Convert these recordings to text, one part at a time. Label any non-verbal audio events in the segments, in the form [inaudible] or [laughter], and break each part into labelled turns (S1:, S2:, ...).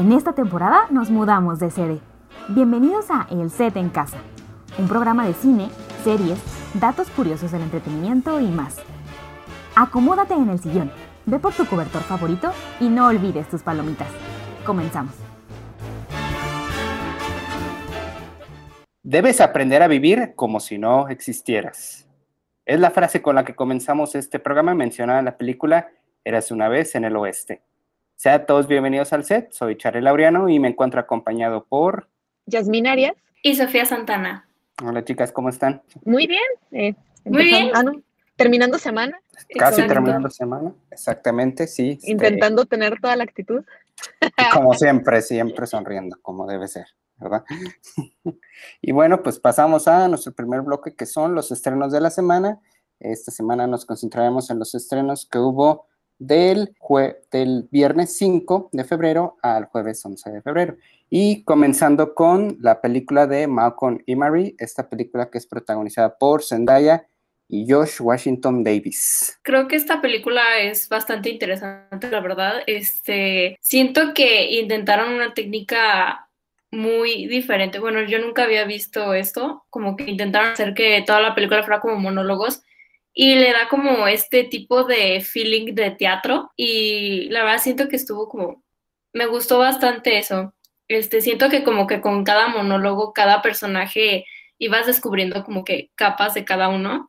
S1: En esta temporada nos mudamos de sede. Bienvenidos a El Set en Casa, un programa de cine, series, datos curiosos del entretenimiento y más. Acomódate en el sillón, ve por tu cobertor favorito y no olvides tus palomitas. Comenzamos.
S2: Debes aprender a vivir como si no existieras. Es la frase con la que comenzamos este programa mencionada en la película Eras una vez en el oeste. Sean todos bienvenidos al set, soy Charlie Laureano y me encuentro acompañado por...
S3: Yasmin Arias.
S4: Y Sofía Santana.
S2: Hola chicas, ¿cómo están?
S3: Muy bien. eh,
S4: Muy bien.
S3: ah, no, terminando semana,
S2: Casi
S4: Exacto.
S2: terminando semana, exactamente, sí. este,
S3: intentando tener toda la actitud.
S2: Como siempre, siempre sonriendo, como debe ser, ¿verdad? [laughs] y bueno, pues pasamos a nuestro primer bloque que son los estrenos de la semana. Esta semana nos concentraremos en los estrenos que hubo del, jue- del viernes 5 de febrero al jueves 11 de febrero. Y comenzando con la película de Malcolm y Marie, esta película que es protagonizada por Zendaya y Josh Washington Davis.
S4: Creo que esta película es bastante interesante, la verdad. Este, siento que intentaron una técnica muy diferente. Bueno, yo nunca había visto esto, como que intentaron hacer que toda la película fuera como monólogos y le da como este tipo de feeling de teatro y la verdad siento que estuvo como, me gustó bastante eso. Este, siento que como que con cada monólogo, cada personaje ibas descubriendo como que capas de cada uno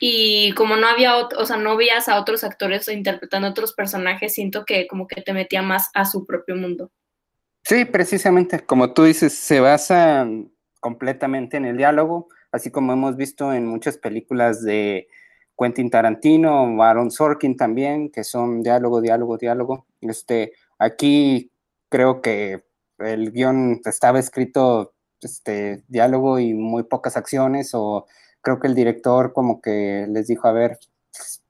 S4: y como no había, o sea, no veías a otros actores interpretando otros personajes, siento que como que te metía más a su propio mundo.
S2: Sí, precisamente, como tú dices, se basa completamente en el diálogo, así como hemos visto en muchas películas de Quentin Tarantino Aaron Sorkin también, que son diálogo, diálogo, diálogo. Este, aquí creo que el guion estaba escrito este, diálogo y muy pocas acciones, o creo que el director como que les dijo, a ver,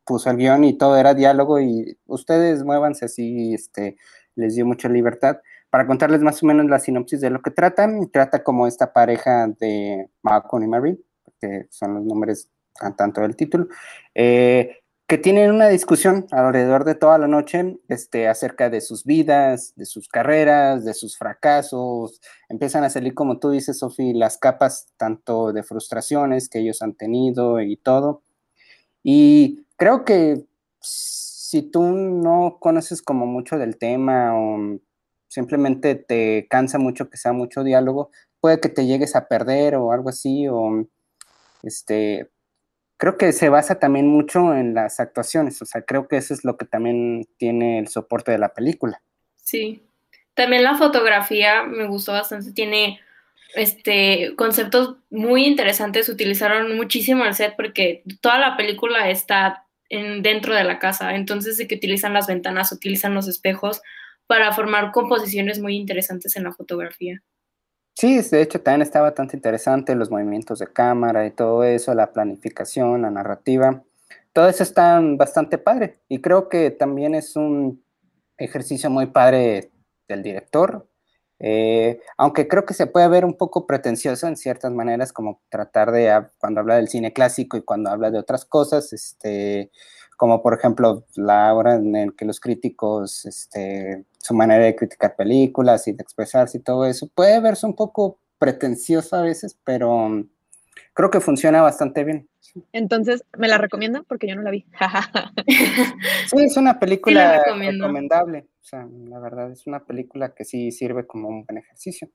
S2: puso el guion y todo era diálogo y ustedes muévanse así, este, les dio mucha libertad para contarles más o menos la sinopsis de lo que trata, trata como esta pareja de Malcolm y Marie, que son los nombres tanto del título, eh, que tienen una discusión alrededor de toda la noche este, acerca de sus vidas, de sus carreras, de sus fracasos. Empiezan a salir, como tú dices, Sofi, las capas tanto de frustraciones que ellos han tenido y todo. Y creo que si tú no conoces como mucho del tema o simplemente te cansa mucho que sea mucho diálogo, puede que te llegues a perder o algo así, o este, creo que se basa también mucho en las actuaciones, o sea, creo que eso es lo que también tiene el soporte de la película.
S4: Sí. También la fotografía me gustó bastante, tiene este conceptos muy interesantes, utilizaron muchísimo el set porque toda la película está en, dentro de la casa, entonces de que utilizan las ventanas, utilizan los espejos para formar composiciones muy interesantes en la fotografía.
S2: Sí, de hecho también está bastante interesante los movimientos de cámara y todo eso, la planificación, la narrativa, todo eso está bastante padre y creo que también es un ejercicio muy padre del director, eh, aunque creo que se puede ver un poco pretencioso en ciertas maneras, como tratar de, ah, cuando habla del cine clásico y cuando habla de otras cosas, este, como por ejemplo la hora en el que los críticos, este, su manera de criticar películas y de expresarse y todo eso, puede verse un poco pretencioso a veces, pero um, creo que funciona bastante bien.
S3: Entonces, ¿me la recomiendan? Porque yo no la vi. [laughs]
S2: Sí, es una película recomendable. O sea, la verdad, es una película que sí sirve como un buen ejercicio.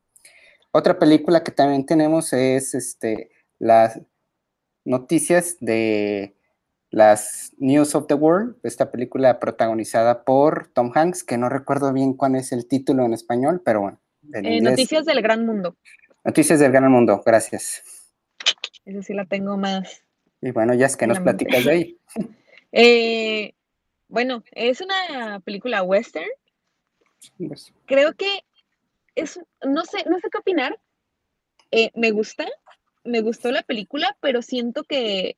S2: Otra película que también tenemos es este, las noticias de las News of the World, esta película protagonizada por Tom Hanks, que no recuerdo bien cuál es el título en español, pero bueno. en
S3: Eh,
S2: inglés-
S3: Noticias del Gran Mundo.
S2: Noticias del Gran Mundo, gracias.
S3: Esa sí la tengo más.
S2: Y bueno, ya es que nos
S3: mente.
S2: platicas de ahí. [laughs]
S3: Eh, bueno, es una película western
S2: Pues,
S3: Creo que es, no sé, no sé qué opinar. Eh, me gusta, me gustó la película, pero siento que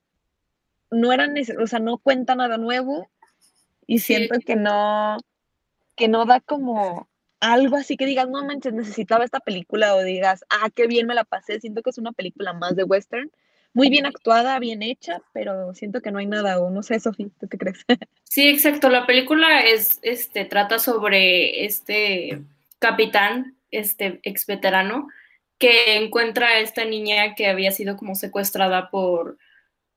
S3: no era necesario, o sea, no cuenta nada nuevo y
S4: Sí.
S3: siento que no, que no da como algo así que digas, no manches, necesitaba esta película o digas, ah, qué bien me la pasé. Siento que es una película más de western, muy bien actuada, bien hecha, pero siento que no hay nada, o no sé, Sofía, ¿tú qué crees? [laughs]
S4: Sí, exacto. La película es, este, trata sobre este capitán, este ex veterano, que encuentra a esta niña que había sido como secuestrada por,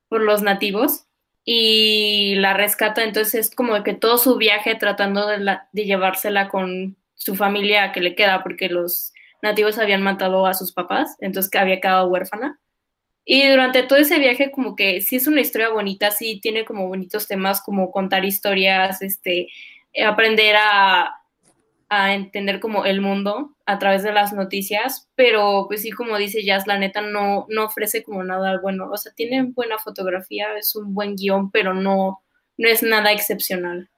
S4: por los nativos y la rescata. Entonces es como que todo su viaje tratando de, la- llevársela con su familia que le queda, porque los nativos habían matado a sus papás, entonces que había quedado huérfana. Y durante todo ese viaje, como que sí es una historia bonita, sí tiene como bonitos temas, como contar historias, este, aprender a, a entender como el mundo a través de las noticias, pero pues sí, como dice Jazz, la neta no, no ofrece como nada bueno, o sea, tiene buena fotografía, es un buen guion, pero no, no es nada excepcional.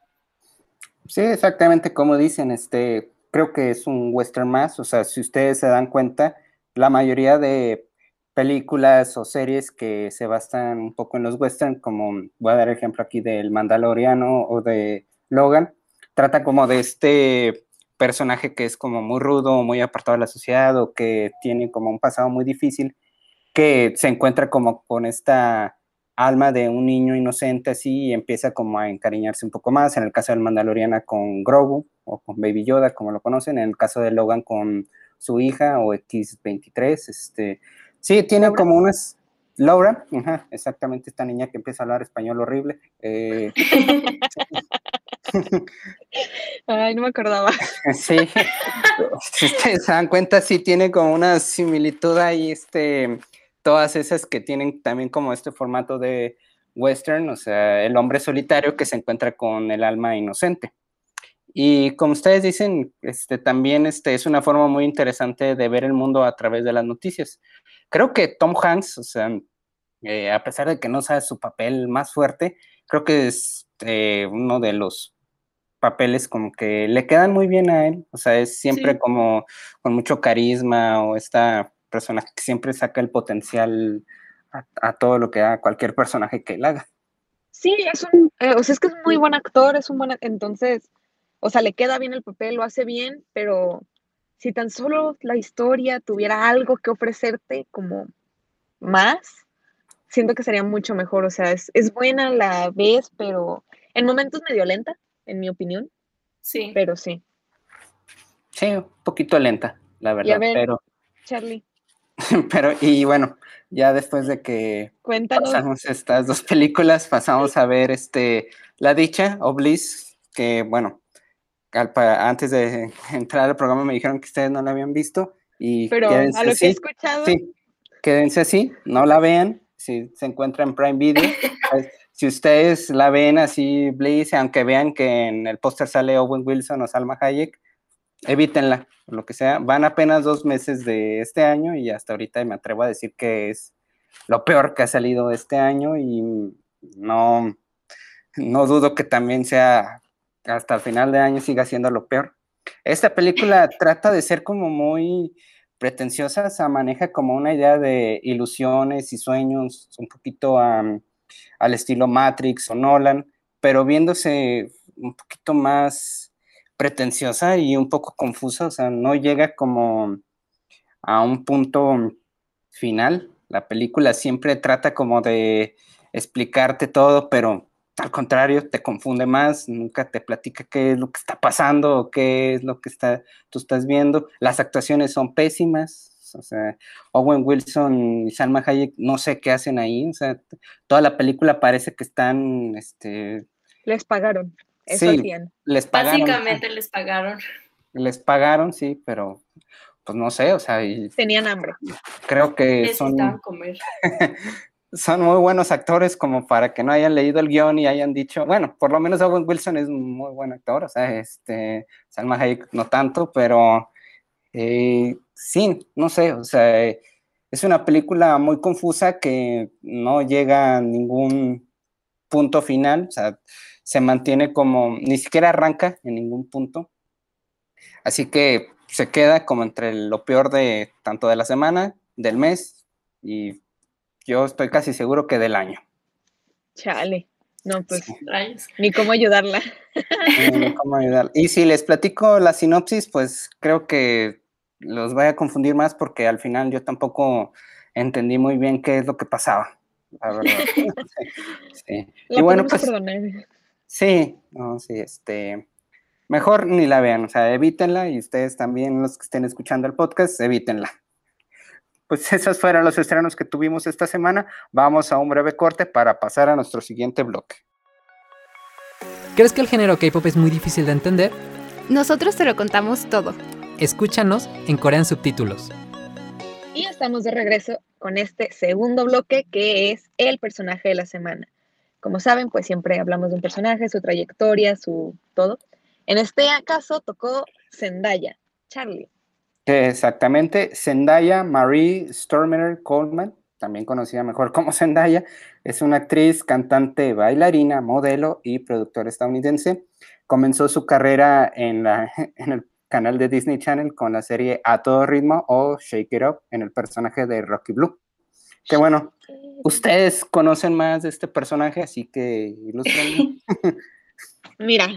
S2: Sí, exactamente como dicen, este, creo que es un western más, o sea, si ustedes se dan cuenta, la mayoría de películas o series que se basan un poco en los western, como voy a dar ejemplo aquí del Mandaloriano o de Logan, trata como de este personaje que es como muy rudo, muy apartado de la sociedad o que tiene como un pasado muy difícil, que se encuentra como con esta alma de un niño inocente así y empieza como a encariñarse un poco más. En el caso del Mandaloriana con Grogu o con Baby Yoda, como lo conocen. En el caso de Logan con su hija o X23. Este, sí, tiene
S3: Laura.
S2: como unas... Laura, ajá, exactamente esta niña que empieza a hablar español horrible. Eh, [laughs] [laughs]
S3: Ay, no me acordaba. [laughs]
S2: sí, si ustedes se dan cuenta, sí tiene como una similitud ahí, este, todas esas que tienen también como este formato de western, o sea, el hombre solitario que se encuentra con el alma inocente. Y como ustedes dicen, este, también este, es una forma muy interesante de ver el mundo a través de las noticias. Creo que Tom Hanks, o sea, eh, a pesar de que no sabe su papel más fuerte, creo que es eh, uno de los papeles como que le quedan muy bien a él, o sea, es siempre
S4: Sí.
S2: como con mucho carisma o esta persona que siempre saca el potencial a, a todo lo que haga cualquier personaje que él haga.
S3: Sí, es un, eh, o sea, es que es muy buen actor, es un buen, entonces, o sea, le queda bien el papel, lo hace bien, pero si tan solo la historia tuviera algo que ofrecerte como más, siento que sería mucho mejor, o sea, es, es buena a la vez, pero en momentos medio lenta, en mi opinión,
S4: Sí.
S3: pero sí.
S2: Sí, un poquito lenta, la verdad,
S3: ver,
S2: pero,
S3: Charlie, [laughs]
S2: pero, y bueno, ya después de que
S3: cuéntanos,
S2: pasamos estas dos películas, pasamos a ver este La Dicha o Bliss, que bueno, al pa- antes de entrar al programa me dijeron que ustedes no la habían visto y
S3: pero
S2: quédense
S3: a lo que he escuchado,
S2: Sí, quédense así, no la vean, si se encuentra en Prime Video. [laughs] si ustedes la ven así, Bliss, aunque vean que en el póster sale Owen Wilson o Salma Hayek, evítenla, lo que sea. Van apenas dos meses de este año y hasta ahorita me atrevo a decir que es lo peor que ha salido este año y no, no dudo que también sea hasta el final de año siga siendo lo peor. Esta película [coughs] trata de ser como muy pretenciosa, o sea, maneja como una idea de ilusiones y sueños, un poquito um, al estilo Matrix o Nolan, pero viéndose un poquito más pretenciosa y un poco confusa, o sea, no llega como a un punto final. La película siempre trata como de explicarte todo, pero al contrario, te confunde más, nunca te platica qué es lo que está pasando o qué es lo que está, tú estás viendo. Las actuaciones son pésimas, o sea, Owen Wilson y Salma Hayek no sé qué hacen ahí, o sea, toda la película parece que están, este...
S3: les pagaron, eso
S2: Sí,
S3: hacían.
S2: les pagaron.
S4: Básicamente les pagaron.
S2: Les pagaron, sí, pero pues no sé, o sea, y
S3: Tenían hambre.
S2: creo que
S4: Necesitaban
S2: son,
S4: comer. [laughs]
S2: son muy buenos actores como para que no hayan leído el guion y hayan dicho, bueno, por lo menos Owen Wilson es un muy buen actor, o sea, este, Salma Hayek no tanto, pero eh, sí, no sé, o sea, es una película muy confusa que no llega a ningún punto final, o sea, se mantiene como, ni siquiera arranca en ningún punto. Así que se queda como entre lo peor de tanto de la semana, del mes y yo estoy casi seguro que del año.
S3: Chale. No, pues
S4: Sí.
S3: Ni cómo ayudarla.
S2: Eh, ¿cómo ayudar? Y si les platico la sinopsis, pues creo que los voy a confundir más porque al final yo tampoco entendí muy bien qué es lo que pasaba. La verdad. [laughs] Sí.
S3: La
S2: Y bueno, pues
S3: perdonar.
S2: sí, no, sí, este, mejor ni la vean, o sea, evítenla y ustedes también, los que estén escuchando el podcast, evítenla. Pues esos fueron los estrenos que tuvimos esta semana. Vamos a un breve corte para pasar a nuestro siguiente bloque.
S5: ¿Crees que el género K-pop es muy difícil de entender?
S6: Nosotros te lo contamos todo.
S5: Escúchanos en Corean Subtítulos.
S3: Y estamos de regreso con este segundo bloque que es el personaje de la semana. Como saben, pues siempre hablamos de un personaje, su trayectoria, su todo. En este caso tocó Zendaya, Charlie.
S2: Exactamente, Zendaya Marie Stormer Coleman, también conocida mejor como Zendaya, es una actriz, cantante, bailarina, modelo y productora estadounidense. Comenzó su carrera en, la, [laughs] en el canal de Disney Channel con la serie A Todo Ritmo o Shake It Up en el personaje de Rocky Blue. Que bueno, ustedes conocen más de este personaje, así que ilústrenme. [laughs] [laughs]
S3: Mira,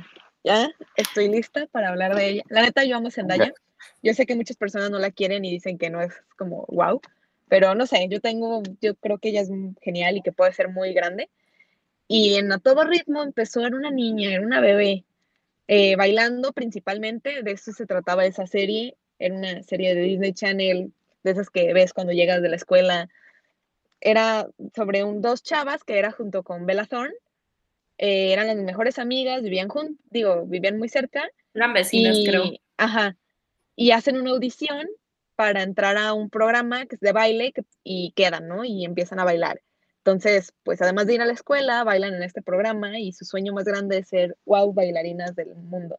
S3: ya estoy lista para hablar de ella. La neta, yo amo Zendaya. Yo sé que muchas personas no la quieren y dicen que no es como wow, pero no sé, yo tengo, yo creo que ella es genial y que puede ser muy grande. Y en A Todo Ritmo empezó, era una niña, era una bebé, eh, bailando principalmente, de eso se trataba esa serie, era una serie de Disney Channel, de esas que ves cuando llegas de la escuela. Era sobre un, dos chavas que era junto con Bella Thorne, eh, eran las mejores amigas, vivían juntas, digo, vivían muy cerca,
S4: Eran vecinas,
S3: y,
S4: creo.
S3: Ajá. Y hacen una audición para entrar a un programa que es de baile y quedan, ¿no? Y empiezan a bailar. Entonces, pues además de ir a la escuela, bailan en este programa y su sueño más grande es ser wow bailarinas del mundo.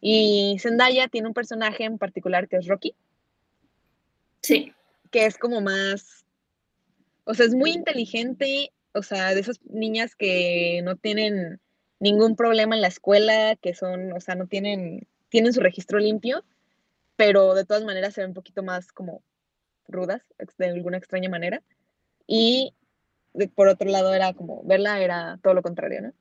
S3: Y Zendaya tiene un personaje en particular que es Rocky,
S4: Sí.
S3: que es como más, o sea, es muy inteligente, o sea, de esas niñas que no tienen ningún problema en la escuela, que son, o sea, no tienen, tienen su registro limpio, pero de todas maneras se ven un poquito más como rudas, de alguna extraña manera. Y por otro lado era como, verla era todo lo contrario, ¿no?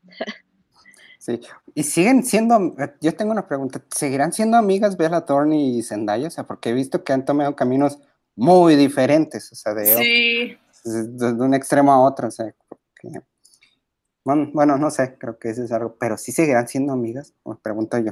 S2: Sí. Y siguen siendo, yo tengo una pregunta, ¿seguirán siendo amigas Bella Thorne y Zendaya? O sea, porque he visto que han tomado caminos muy diferentes, o sea, de,
S4: Sí.
S2: de- de un extremo a otro, o sea, porque- bueno, bueno, no sé, creo que eso es algo, pero sí seguirán siendo amigas, me pregunto yo.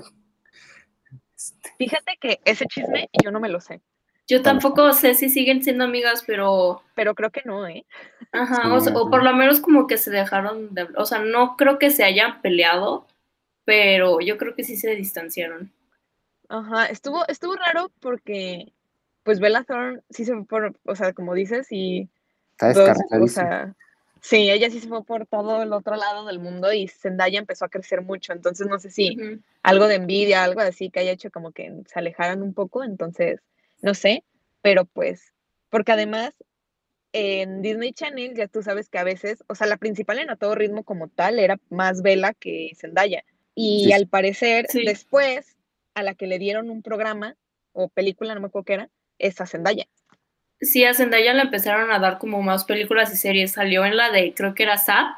S2: Este,
S3: Fíjate que ese chisme yo no me lo sé,
S4: Yo tampoco sé si siguen siendo amigas, pero
S3: pero creo que no, ¿eh?
S4: Ajá, o,
S2: Sí,
S4: por lo menos como que se dejaron de, o sea, no creo que se hayan peleado, pero yo creo que sí se distanciaron.
S3: Ajá, estuvo, estuvo raro porque, pues Bella Thorne sí se fue por, o sea, como dices, y
S2: está
S3: o sea, sí, ella sí se fue por todo el otro lado del mundo y Zendaya empezó a crecer mucho, entonces no sé si algo de envidia, algo así que haya hecho como que se alejaran un poco, entonces, no sé, pero pues, porque además en Disney Channel ya tú sabes que a veces, o sea, la principal en A Todo Ritmo como tal era más Bella que Zendaya, y
S2: Sí.
S3: al parecer
S4: Sí.
S3: después a la que le dieron un programa o película, no me acuerdo qué era, es a Zendaya.
S4: Sí, a Zendaya le empezaron a dar como más películas y series. Salió en la de, creo que era Zap,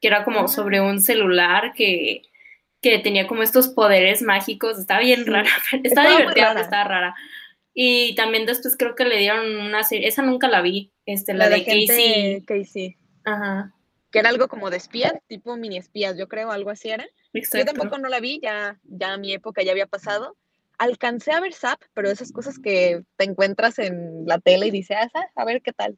S4: que era como sobre un celular que, que tenía como estos poderes mágicos. Estaba bien rara, [laughs]
S3: Estaba
S4: divertida,
S3: rara.
S4: estaba rara. Y también después creo que le dieron una serie, esa nunca la vi, este, la,
S3: La
S4: de,
S3: de
S4: Casey.
S3: Casey,
S4: Ajá,
S3: que era algo como de espías, tipo mini espías, yo creo, algo así era. Yo tampoco no la vi, ya, ya mi época ya había pasado. Alcancé a ver Zap, pero esas cosas que te encuentras en la tele y dices, ah, a ver qué tal.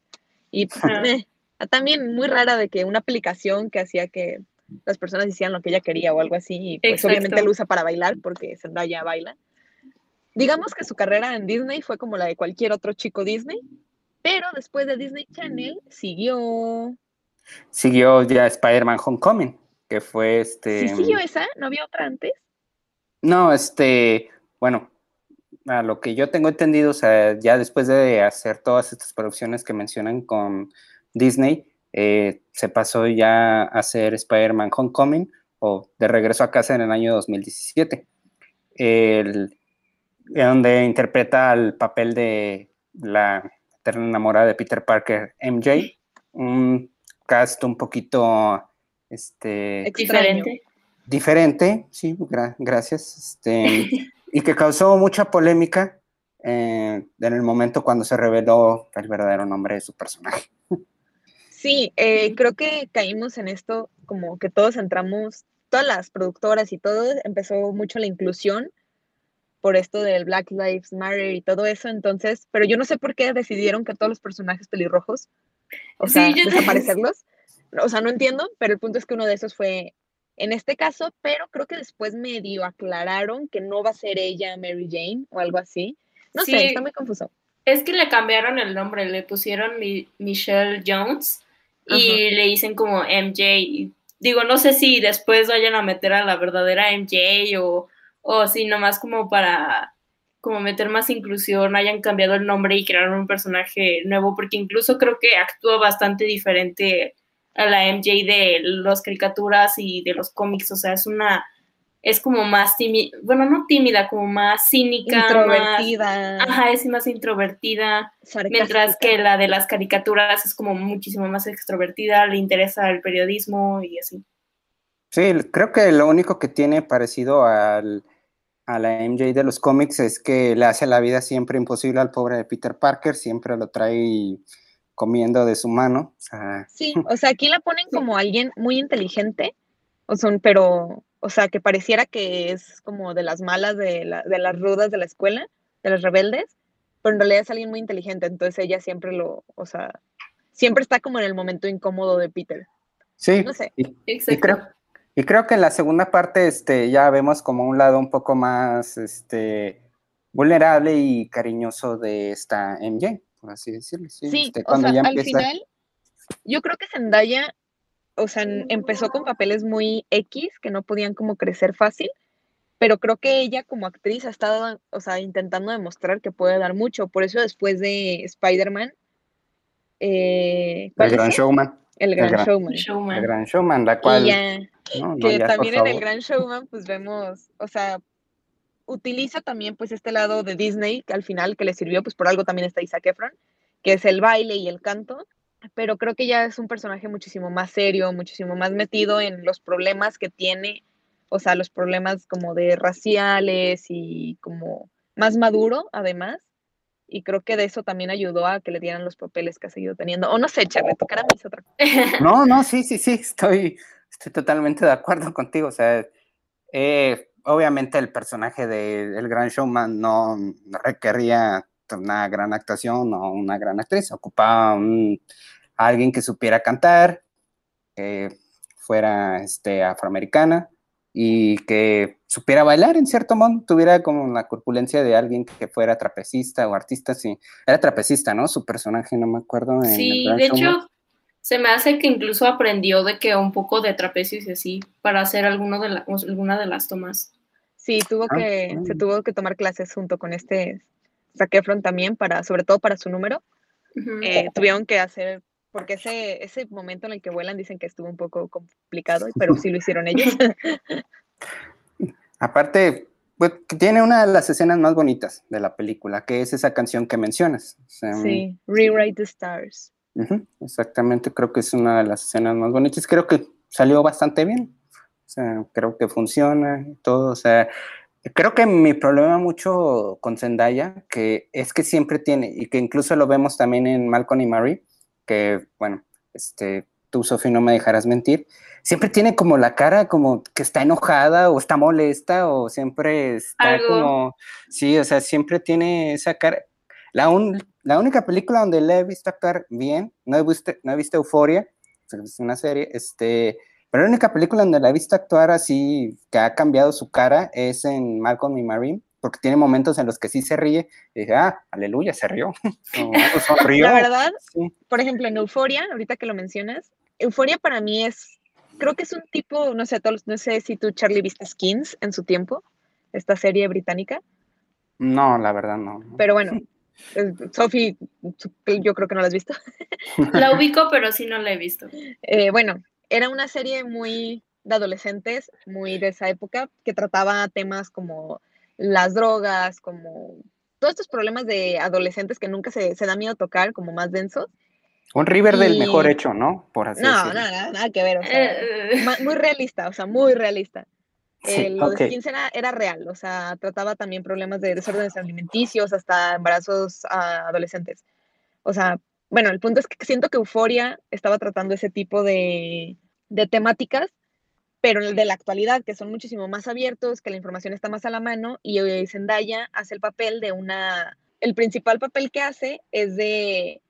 S3: Y pues, eh, también muy rara de que una aplicación que hacía que las personas hicieran lo que ella quería o algo así, y pues
S4: Exacto.
S3: obviamente lo usa para bailar porque Zendaya baila. Digamos que su carrera en Disney fue como la de cualquier otro chico Disney, pero después de Disney Channel siguió...
S2: Siguió ya Spider-Man Homecoming, que fue este...
S3: ¿Sí siguió esa? ¿No había otra antes?
S2: No, este, bueno, a lo que yo tengo entendido, o sea, ya después de hacer todas estas producciones que mencionan con Disney, eh, se pasó ya a hacer Spider-Man Homecoming o de regreso a casa en el año 2017. El- donde interpreta el papel de la eterna enamorada de Peter Parker, MJ. Un cast un poquito este,
S4: Diferente.
S2: diferente, sí, gra- gracias. Este, y que causó mucha polémica eh, en el momento cuando se reveló el verdadero nombre de su personaje.
S3: Sí, eh, creo que caímos en esto, como que todos entramos, todas las productoras y todo, empezó mucho la inclusión por esto del Black Lives Matter y todo eso, entonces, pero yo no sé por qué decidieron que todos los personajes pelirrojos, o
S4: Sí,
S3: sea,
S4: yo-
S3: desaparecerlos. O sea, no entiendo, pero el punto es que uno de esos fue en este caso, pero creo que después medio aclararon que no va a ser ella Mary Jane o algo así. No
S4: Sí.
S3: sé, está muy confuso.
S4: Es que le cambiaron el nombre, le pusieron Mi- Michelle Jones y le dicen como MJ. Digo, no sé si después vayan a meter a la verdadera MJ o, o si nomás como para como meter más inclusión, hayan cambiado el nombre y crearon un personaje nuevo, porque incluso creo que actúa bastante diferente a la MJ de las caricaturas y de los cómics, o sea, es una, es como más tímida, bueno, no tímida, como más cínica, más-
S3: Introvertida,
S4: Ajá, es más introvertida, mientras que la de las caricaturas es como muchísimo más extrovertida, le interesa el periodismo y así.
S2: Sí, creo que lo único que tiene parecido al, a la MJ de los cómics es que le hace la vida siempre imposible al pobre de Peter Parker, siempre lo trae comiendo de su mano. O sea,
S3: Sí, [laughs] o sea, aquí la ponen como alguien muy inteligente, o son, pero, o sea, que pareciera que es como de las malas, de, la- de las rudas de la escuela, de las rebeldes, pero en realidad es alguien muy inteligente, entonces ella siempre lo, o sea, siempre está como en el momento incómodo de Peter.
S2: sí,
S3: No sé.
S2: y, y
S4: Exacto.
S2: creo, y creo que en la segunda parte este, ya vemos como un lado un poco más este, vulnerable y cariñoso de esta MJ, por así decirlo. Sí,
S3: Sí,
S2: este,
S3: o sea,
S2: ya
S3: al final, yo creo que Zendaya, o sea, empezó con papeles muy X, que no podían como crecer fácil, pero creo que ella como actriz ha estado, o sea, intentando demostrar que puede dar mucho. Por eso después de Spider-Man, eh,
S2: El
S3: ¿cuál
S2: gran? Showman,
S3: El Gran
S2: Gran-
S3: Showman.
S4: Showman.
S2: el gran Showman, la cual...
S3: Y ya,
S2: no, no,
S3: que
S2: ya,
S3: también en el. Gran Showman, pues vemos, o sea, utiliza también pues este lado de Disney, que al final que le sirvió, pues por algo también está Isaac Efron, que es el baile y el canto, pero creo que ya es un personaje muchísimo más serio, muchísimo más metido en los problemas que tiene, o sea, los problemas como de raciales y como más maduro además, y creo que de eso también ayudó a que le dieran los papeles que ha seguido teniendo. O no sé, Charlie, tu cara me hizo otra cosa. [laughs]
S2: No, no, sí, sí, sí, estoy, estoy totalmente de acuerdo contigo. O sea, eh, obviamente el personaje de El Gran Showman no requería una gran actuación o una gran actriz, ocupaba un- a alguien que supiera cantar, que fuera este, afroamericana y que supiera bailar en cierto modo, tuviera como la corpulencia de alguien que fuera trapecista o artista, sí, era trapecista, ¿no? Su personaje, no me acuerdo. en
S4: Sí, de
S2: Showman.
S4: hecho, se me hace que incluso aprendió de que un poco de trapecios y así para hacer alguno de la- alguna de las tomas.
S3: Sí, tuvo
S2: Ah,
S3: que, se tuvo que tomar clases junto con este Zac Efron también, para, sobre todo para su número. Eh, tuvieron que hacer, porque ese, ese momento en el que vuelan dicen que estuvo un poco complicado, pero sí lo hicieron ellos. [laughs]
S2: Aparte, pues, tiene una de las escenas más bonitas de la película, que es esa canción que mencionas. O sea,
S3: sí, Rewrite the Stars.
S2: exactamente, creo que es una de las escenas más bonitas. Creo que salió bastante bien. O sea, creo que funciona y todo. O sea, creo que mi problema mucho con Zendaya, que es que siempre tiene, y que incluso lo vemos también en Malcolm y Marie, que, bueno, este, tú, Sofi, no me dejarás mentir, siempre tiene como la cara como que está enojada o está molesta o siempre está
S4: Algo.
S2: como, sí, o sea, siempre tiene esa cara. La, un- la única película donde la he visto actuar bien, no he visto, no he visto Euforia, es una serie, este, pero la única película donde la he visto actuar así, que ha cambiado su cara, es en Malcolm y Marie, porque tiene momentos en los que sí se ríe, y dije, ah, aleluya, se rió, o, o sonrió.
S3: La verdad,
S2: Sí.
S3: por ejemplo, en Euforia, ahorita que lo mencionas, Euforia para mí es, creo que es un tipo, no sé, todos, no sé si tú, Charlie, viste Skins en su tiempo, esta serie británica.
S2: No, la verdad no.
S3: Pero bueno, Sophie, su- yo creo que no la has visto. [laughs]
S4: La ubico, pero sí no la he visto.
S3: Eh, bueno, era una serie muy de adolescentes, muy de esa época, que trataba temas como las drogas, como todos estos problemas de adolescentes que nunca se, se da miedo tocar, como más densos.
S2: Un Riverdale
S3: Y-
S2: mejor hecho, ¿no? Por así
S3: No, no,
S2: decirlo.
S3: nada, nada que ver, o sea,
S4: Eh,
S3: muy realista, o sea, muy realista.
S2: Sí,
S3: Eh, lo
S2: ok.
S3: de Skins era, era real, o sea, trataba también problemas de desórdenes alimenticios hasta embarazos a adolescentes. O sea, bueno, el punto es que siento que Euforia estaba tratando ese tipo de, de temáticas, pero el de la actualidad, que son muchísimo más abiertos, que la información está más a la mano, y eh, Zendaya hace el papel de una, el principal papel que hace es de,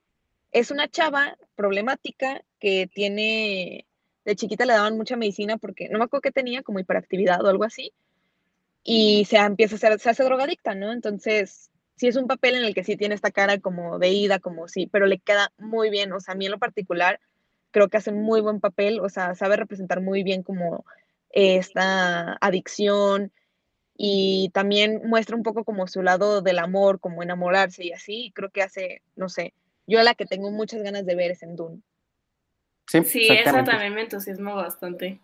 S3: es una chava problemática que tiene, de chiquita le daban mucha medicina porque, no me acuerdo qué tenía, como hiperactividad o algo así, y se empieza a hacer, se hace drogadicta, ¿no? Entonces, sí es un papel en el que sí tiene esta cara como de ida, como sí, pero le queda muy bien, o sea, a mí en lo particular creo que hace muy buen papel, o sea, sabe representar muy bien como esta adicción y también muestra un poco como su lado del amor, como enamorarse y así, y creo que hace, no sé, yo la que tengo muchas ganas de ver es en Dune.
S2: Sí,
S4: sí, esa
S2: exactamente.
S4: también me entusiasma bastante.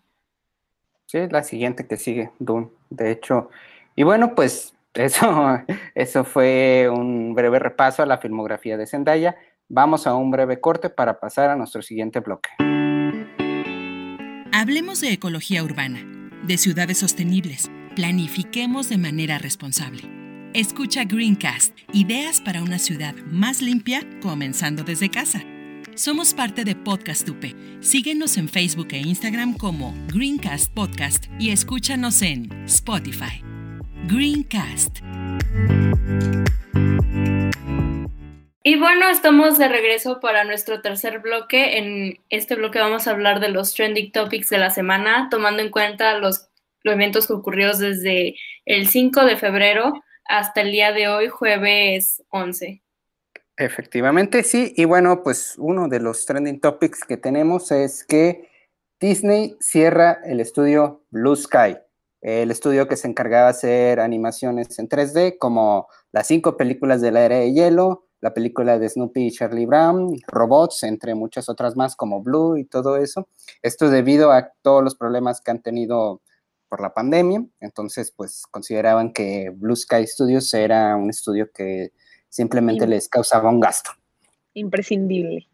S2: Sí, es la siguiente que sigue, Dune, de hecho. Y bueno, pues [laughs] eso, eso fue un breve repaso a la filmografía de Zendaya. Vamos a un breve corte para pasar a nuestro siguiente bloque.
S7: Hablemos de ecología urbana, de ciudades sostenibles. Planifiquemos de manera responsable. Escucha Greencast, ideas para una ciudad más limpia, comenzando desde casa. Somos parte de Podcast UP. Síguenos en Facebook e Instagram como Greencast Podcast y escúchanos en Spotify. Greencast.
S4: Y bueno, estamos de regreso para nuestro tercer bloque. En este bloque vamos a hablar de los trending topics de la semana, tomando en cuenta los, eventos que ocurrieron desde el 5 de febrero hasta el día de hoy, jueves 11.
S2: Efectivamente, sí. Y bueno, pues uno de los trending topics que tenemos es que Disney cierra el estudio Blue Sky, el estudio que se encargaba de hacer animaciones en 3D, como las cinco películas de la era de hielo, la película de Snoopy y Charlie Brown, robots, entre muchas otras más como Blue y todo eso. Esto debido a todos los problemas que han tenido por la pandemia. Entonces, pues consideraban que Blue Sky Studios era un estudio que simplemente
S3: Im-
S2: les causaba un gasto.
S3: Imprescindible.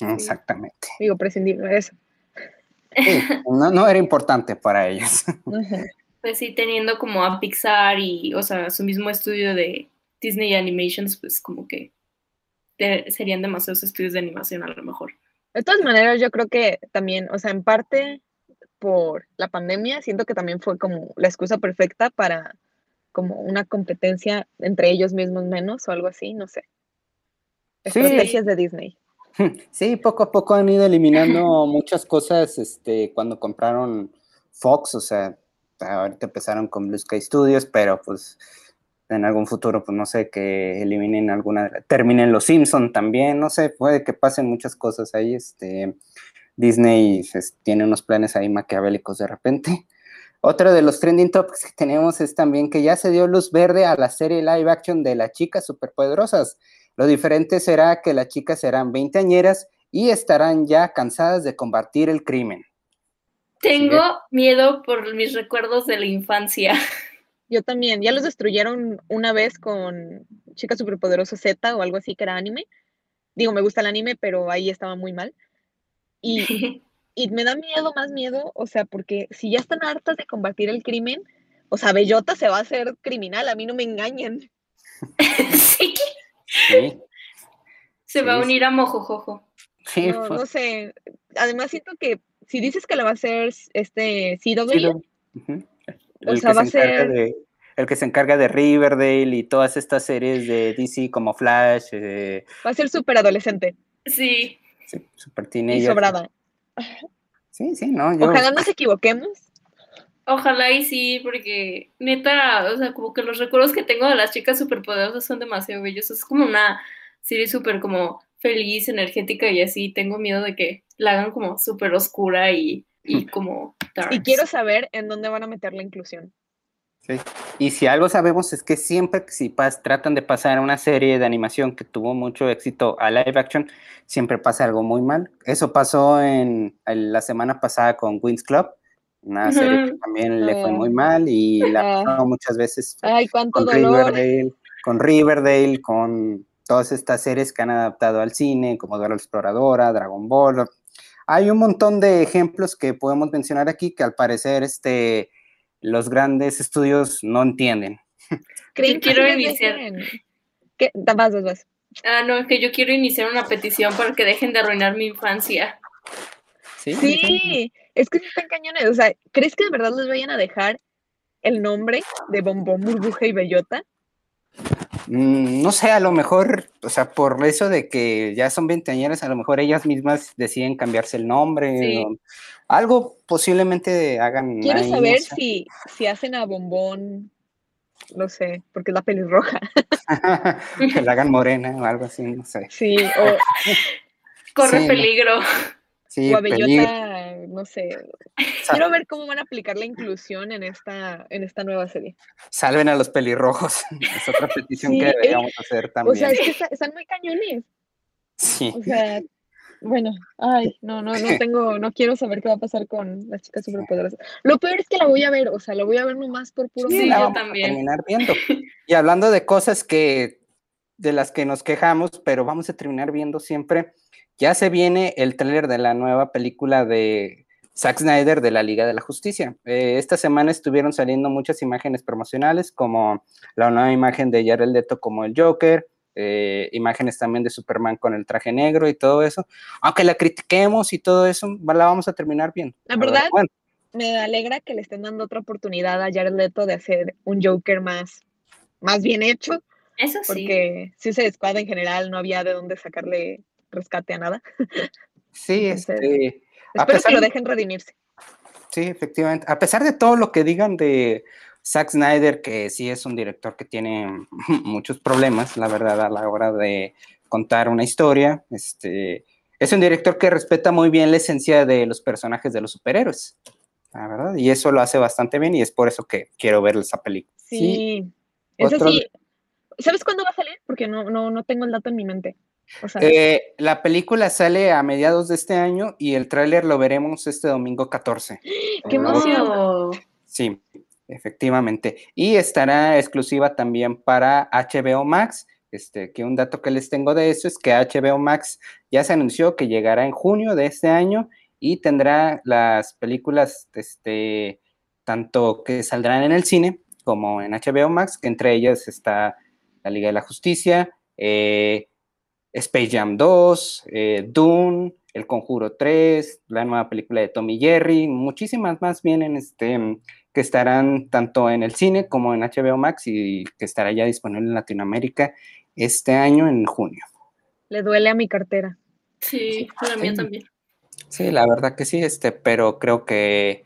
S2: Exactamente.
S3: Digo, prescindible, eso.
S2: Sí, no, no era importante para ellos. [laughs]
S4: Pues sí, teniendo como a Pixar y, o sea, su mismo estudio de Disney Animations, pues como que te- serían demasiados estudios de animación a lo mejor.
S3: De todas maneras, yo creo que también, o sea, en parte por la pandemia, siento que también fue como la excusa perfecta para como una competencia entre ellos mismos menos o algo así, no sé.
S2: Sí.
S3: Estrategias de Disney. [laughs]
S2: Sí, poco a poco han ido eliminando [laughs] muchas cosas este, cuando compraron Fox, o sea, ahorita empezaron con Blue Sky Studios, pero pues en algún futuro, pues no sé, que eliminen alguna, terminen los Simpson también, no sé, puede que pasen muchas cosas ahí, este, Disney pues, tiene unos planes ahí maquiavélicos de repente. Otro de los trending topics que tenemos es también que ya se dio luz verde a la serie live action de las chicas superpoderosas. Lo diferente será que las chicas serán veinteañeras y estarán ya cansadas de combatir el crimen.
S4: Tengo miedo por mis recuerdos de la infancia. [laughs]
S3: Yo también, ya los destruyeron una vez con Chica Superpoderosa Z o algo así que era anime. Digo, me gusta el anime, pero ahí estaba muy mal. Y, [laughs] y me da miedo, más miedo, o sea, porque si ya están hartas de combatir el crimen, o sea, Bellota se va a hacer criminal, a mí no me engañan. [laughs]
S4: sí,
S2: Sí,
S4: se va a unir a Mojojojo.
S2: sí,
S3: No, no sé. Además siento que si dices que la va a hacer este CW,
S2: sí, lo-.
S3: O
S2: El
S3: sea,
S2: que
S3: va
S2: se
S3: a
S2: encarga
S3: ser-
S2: de el que se encarga de Riverdale y todas estas series de DC como Flash, eh,
S3: va a ser súper adolescente
S4: Sí,
S2: sí, Super
S3: y sobrada.
S2: Sí, sí, no, yo
S3: Ojalá nos equivoquemos.
S4: ojalá y sí, porque neta, o sea, como que los recuerdos que tengo de las chicas superpoderosas son demasiado bellos. Es como una serie súper como feliz, energética y así. Tengo miedo de que la hagan como súper oscura y, y [laughs] como.
S3: Y quiero saber en dónde van a meter la inclusión.
S2: Sí. Y si algo sabemos es que siempre que si pas- tratan de pasar una serie de animación que tuvo mucho éxito a live action, siempre pasa algo muy mal. Eso pasó en, en la semana pasada con Wings Club, una serie que también le fue muy mal y la
S3: Ah.
S2: muchas veces
S3: Ay, cuánto
S2: con
S3: dolor.
S2: Riverdale, con Riverdale, con todas estas series que han adaptado al cine, como Dora la Exploradora, Dragon Ball. Hay un montón de ejemplos que podemos mencionar aquí que al parecer este, los grandes estudios no entienden. [laughs]
S3: ¿Creen
S4: Yo
S3: que
S4: quiero iniciar.
S3: ¿Qué? Da- Vas, vas, vas.
S4: Ah, no, es que yo quiero iniciar una petición para que dejen de arruinar mi infancia.
S2: Sí,
S3: Sí, es que están cañones. O sea, ¿crees que de verdad les vayan a dejar el nombre de Bombón, Burbuja y Bellota?
S2: Mm, no sé, a lo mejor, o sea, por eso de que ya son veinteañeras, a lo mejor ellas mismas deciden cambiarse el nombre.
S4: Sí.
S2: o algo posiblemente hagan.
S3: Quiero
S2: ahí, no
S3: saber
S2: sé.
S3: si, si hacen a Bombón, no sé, porque es la pelirroja. [laughs]
S2: que la hagan morena o algo así, no sé.
S3: Sí, o, [laughs]
S4: Corre
S2: Sí,
S4: peligro.
S2: Sí,
S3: o a
S2: peligro.
S3: Bellota, no sé. [laughs] Quiero ver cómo van a aplicar la inclusión en esta, en esta nueva serie.
S2: Salven a los pelirrojos. [laughs] Es otra petición
S3: Sí,
S2: que
S3: eh,
S2: deberíamos hacer
S3: O
S2: también.
S3: sea, es que está- están muy cañones.
S2: sí.
S3: O sea, bueno, ay, no, no, no [laughs] tengo, no quiero saber qué va a pasar con las chicas superpoderosas. Lo peor es que la voy a ver, o sea, la voy a ver nomás por puro
S2: Sí, la vamos
S4: también.
S2: a terminar viendo. Y hablando de cosas que de las que nos quejamos, pero vamos a terminar viendo siempre, ya se viene el tráiler de la nueva película de Zack Snyder de la Liga de la Justicia. Eh, esta semana estuvieron saliendo muchas imágenes promocionales, como la nueva imagen de Jared Leto como el Joker, eh, imágenes también de Superman con el traje negro y todo eso. Aunque la critiquemos y todo eso, la vamos a terminar bien.
S3: La verdad,
S2: Bueno,
S3: me alegra que le estén dando otra oportunidad a Jared Leto de hacer un Joker más, más bien hecho,
S4: Eso sí.
S3: porque si se Squad en general no había de dónde sacarle rescate a nada.
S2: sí,
S3: Entonces,
S2: este, a
S3: Espero
S2: pesar
S3: que lo
S2: de-
S3: dejen redimirse.
S2: Sí, efectivamente. A pesar de todo lo que digan de Zack Snyder, que sí es un director que tiene [laughs] muchos problemas, la verdad, a la hora de contar una historia, este, es un director que respeta muy bien la esencia de los personajes de los superhéroes, la verdad, y eso lo hace bastante bien y es por eso que quiero ver esa película.
S3: Sí. Eso
S2: otro
S3: sí. ¿Sabes cuándo va a salir? Porque no, no, no tengo el dato en mi mente. O sea,
S2: Eh, la película sale a mediados de este año y el tráiler lo veremos este domingo 14. [gasps]
S3: ¡Qué emoción!
S4: Oh,
S2: Sí, efectivamente. Y estará exclusiva también para HBO Max. Este, que un dato que les tengo de eso es que HBO Max ya se anunció que llegará en junio de este año y tendrá las películas, este, tanto que saldrán en el cine como en HBO Max, que entre ellas está La Liga de la Justicia, eh, Space Jam 2, eh, Dune, El Conjuro 3, la nueva película de Tommy Jerry, muchísimas más vienen este, que estarán tanto en el cine como en HBO Max y que estará ya disponible en Latinoamérica este año en junio.
S3: Le duele a mi cartera.
S4: sí, la mía
S2: Sí.
S4: también.
S2: Sí, la verdad que sí, este, pero creo que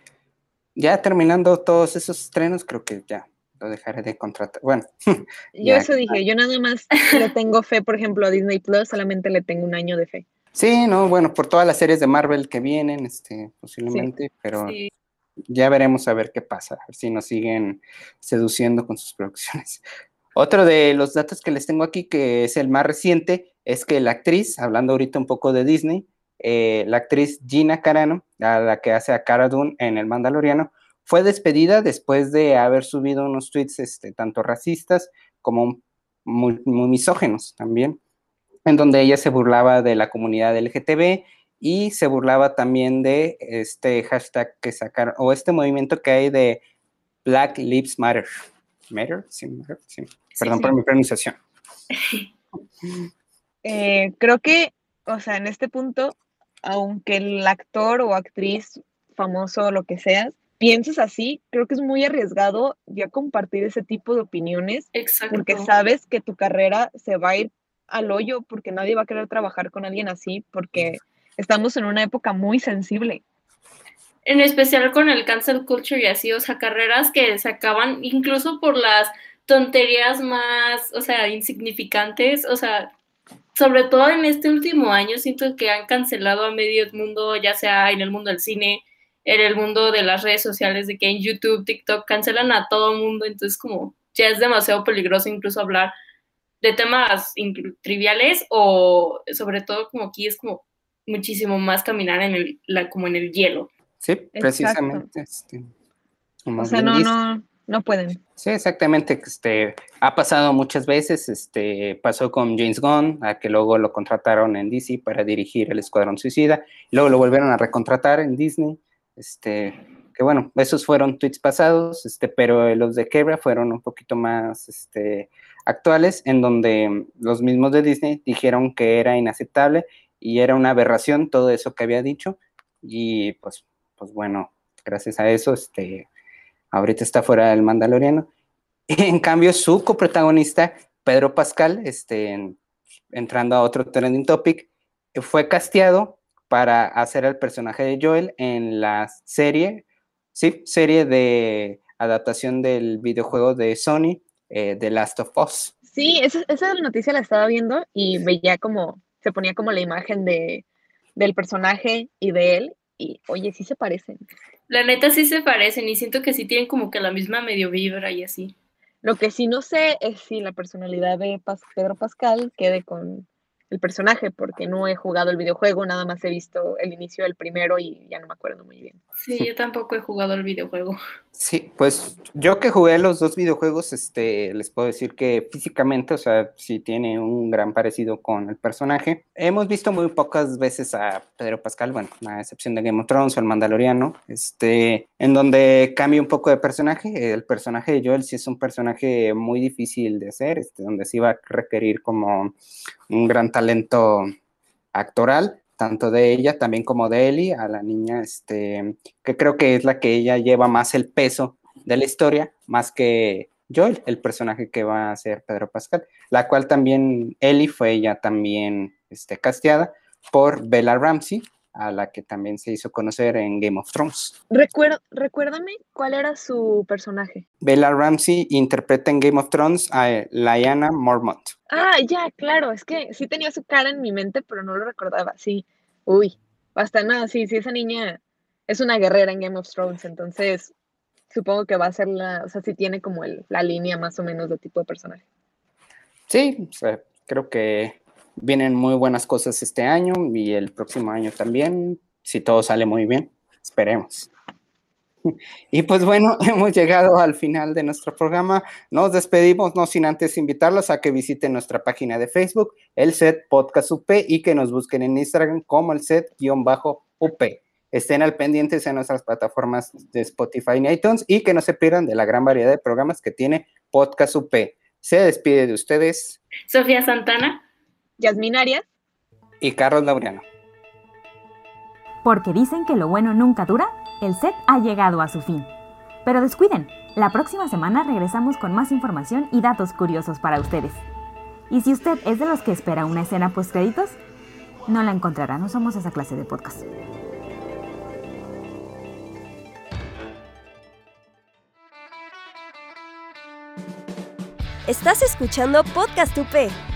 S2: ya terminando todos esos estrenos, creo que ya lo dejaré de contratar. Bueno, [laughs]
S3: Yo eso dije, yo nada más le tengo fe, por ejemplo, a Disney Plus, solamente le tengo un año de fe.
S2: sí, no, bueno, por todas las series de Marvel que vienen, este, posiblemente, pero
S4: Sí.
S2: ya veremos a ver qué pasa, a ver si nos siguen seduciendo con sus producciones. [laughs] Otro de los datos que les tengo aquí, que es el más reciente, es que la actriz, hablando ahorita un poco de Disney, eh, la actriz Gina Carano, a la que hace a Cara Dune en El Mandaloriano, fue despedida después de haber subido unos tweets este, tanto racistas como muy, muy misógenos también, en donde ella se burlaba de la comunidad LGTB y se burlaba también de este hashtag que sacaron, o este movimiento que hay de Black Lives Matter. ¿Matter? Sí, matter, sí. Perdón
S4: sí.
S2: por mi pronunciación. [laughs]
S3: Eh, creo que, o sea, en este punto, aunque el actor o actriz famoso o lo que seas, pienses así, creo que es muy arriesgado ya compartir ese tipo de opiniones
S4: Exacto.
S3: porque sabes que tu carrera se va a ir al hoyo porque nadie va a querer trabajar con alguien así porque estamos en una época muy sensible.
S4: En especial con el cancel culture y así, o sea, carreras que se acaban incluso por las tonterías más, o sea, insignificantes, o sea, sobre todo en este último año siento que han cancelado a medio mundo, ya sea en el mundo del cine, en el mundo de las redes sociales, de que en YouTube, TikTok, cancelan a todo mundo, entonces como ya es demasiado peligroso incluso hablar de temas triviales o sobre todo como aquí es como muchísimo más caminar en el, la, como en el hielo.
S2: Sí, precisamente. Este,
S3: o sea, no, no, no pueden.
S2: Sí, exactamente. Este, ha pasado muchas veces. Este, pasó con James Gunn, a que luego lo contrataron en DC para dirigir el Escuadrón Suicida. Luego lo volvieron a recontratar en Disney. Este, que bueno, esos fueron tweets pasados, este, pero los de Kebra fueron un poquito más este, actuales, en donde los mismos de Disney dijeron que era inaceptable y era una aberración todo eso que había dicho. Y pues, pues bueno, gracias a eso, este, ahorita está fuera del Mandaloriano. [laughs] En cambio, su coprotagonista, Pedro Pascal, este, entrando a otro trending topic, fue casteado para hacer el personaje de Joel en la serie, sí, serie de adaptación del videojuego de Sony, eh, The Last of Us.
S3: Sí, esa, esa noticia la estaba viendo y veía como, se ponía como la imagen de, del personaje y de él, y oye, sí se parecen.
S4: La neta sí se parecen y siento que sí tienen como que la misma medio vibra y así.
S3: Lo que sí no sé es si la personalidad de Pedro Pascal quede con el personaje, porque no he jugado el videojuego, nada más he visto el inicio del primero y ya no me acuerdo muy bien.
S4: Sí, yo tampoco he jugado el videojuego.
S2: Sí, pues yo que jugué los dos videojuegos, este, les puedo decir que físicamente, o sea, sí tiene un gran parecido con el personaje. Hemos visto muy pocas veces a Pedro Pascal, bueno, a excepción de Game of Thrones o el Mandaloriano, este, en donde cambia un poco de personaje. El personaje de Joel sí es un personaje muy difícil de hacer, este, donde sí va a requerir como un gran talento actoral, tanto de ella también como de Ellie, a la niña, este, que creo que es la que ella lleva más el peso de la historia, más que Joel, el personaje que va a ser Pedro Pascal, la cual también Ellie fue ella también este, casteada por Bella Ramsey, a la que también se hizo conocer en Game of Thrones.
S3: recuérdame cuál era su personaje.
S2: Bella Ramsey interpreta en Game of Thrones a Lyanna Mormont.
S3: Ah, ya, claro, es que sí tenía su cara en mi mente, pero no lo recordaba, sí. Uy, basta nada, sí, sí, esa niña es una guerrera en Game of Thrones, entonces supongo que va a ser la, o sea, sí tiene como el, la línea más o menos de tipo de personaje.
S2: Sí, creo que Vienen muy buenas cosas este año y el próximo año también, si todo sale muy bien. Esperemos. [laughs] Y pues bueno, [laughs] hemos llegado al final de nuestro programa. Nos despedimos, no sin antes invitarlos a que visiten nuestra página de Facebook, el set Podcast UP, y que nos busquen en Instagram como el set-UP. Estén al pendientes en nuestras plataformas de Spotify y iTunes y que no se pierdan de la gran variedad de programas que tiene Podcast UP. Se despide de ustedes.
S4: Sofía Santana.
S3: Yasmin Arias
S2: y Carlos Laureano.
S1: Porque dicen que lo bueno nunca dura, el set ha llegado a su fin. Pero descuiden, la próxima semana regresamos con más información y datos curiosos para ustedes. Y si usted es de los que espera una escena post créditos, no la encontrará, no somos esa clase de podcast.
S8: Estás escuchando Podcast UP.